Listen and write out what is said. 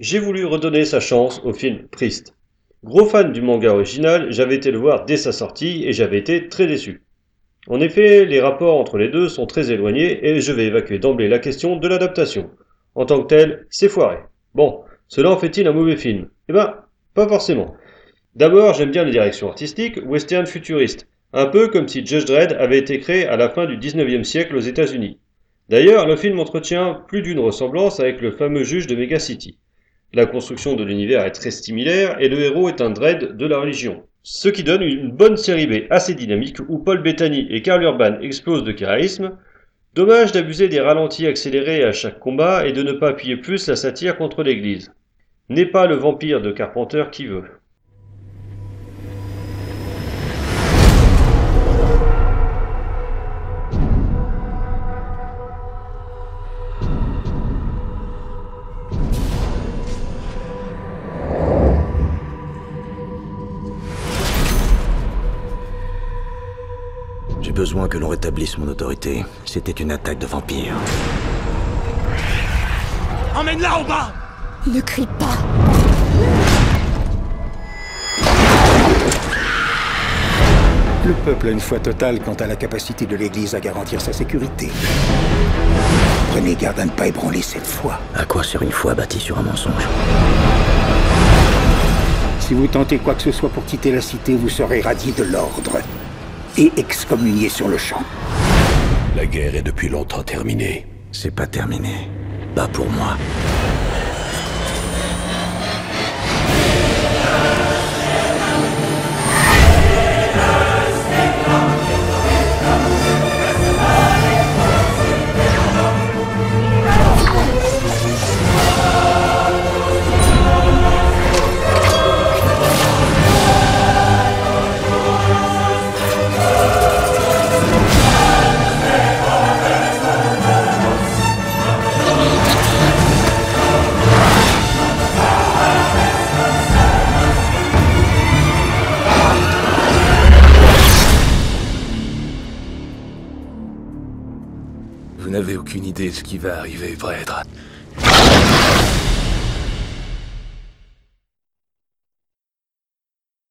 j'ai voulu redonner sa chance au film Priest. Gros fan du manga original, j'avais été le voir dès sa sortie et j'avais été très déçu. En effet, les rapports entre les deux sont très éloignés et je vais évacuer d'emblée la question de l'adaptation. En tant que tel, c'est foiré. Bon, cela en fait-il un mauvais film? Eh ben, pas forcément. D'abord, j'aime bien les directions artistiques western futuriste, un peu comme si Judge Dredd avait été créé à la fin du 19e siècle aux États-Unis. D'ailleurs, le film entretient plus d'une ressemblance avec le fameux juge de Mega City. La construction de l'univers est très similaire et le héros est un dread de la religion. Ce qui donne une bonne série B assez dynamique où Paul Bettany et Karl Urban explosent de charisme. Dommage d'abuser des ralentis accélérés à chaque combat et de ne pas appuyer plus la satire contre l'église. N'est pas le vampire de Carpenter qui veut. J'ai besoin que l'on rétablisse mon autorité. C'était une attaque de vampire. Emmène-la au bas Ne crie pas Le peuple a une foi totale quant à la capacité de l'Église à garantir sa sécurité. Prenez garde à ne pas ébranler cette foi. À quoi sert une foi bâtie sur un mensonge? Si vous tentez quoi que ce soit pour quitter la cité, vous serez radié de l'ordre et excommunié sur le champ. La guerre est depuis longtemps terminée. C'est pas terminé. Pas pour moi. Vous n'avez aucune idée de ce qui va arriver, prêtre.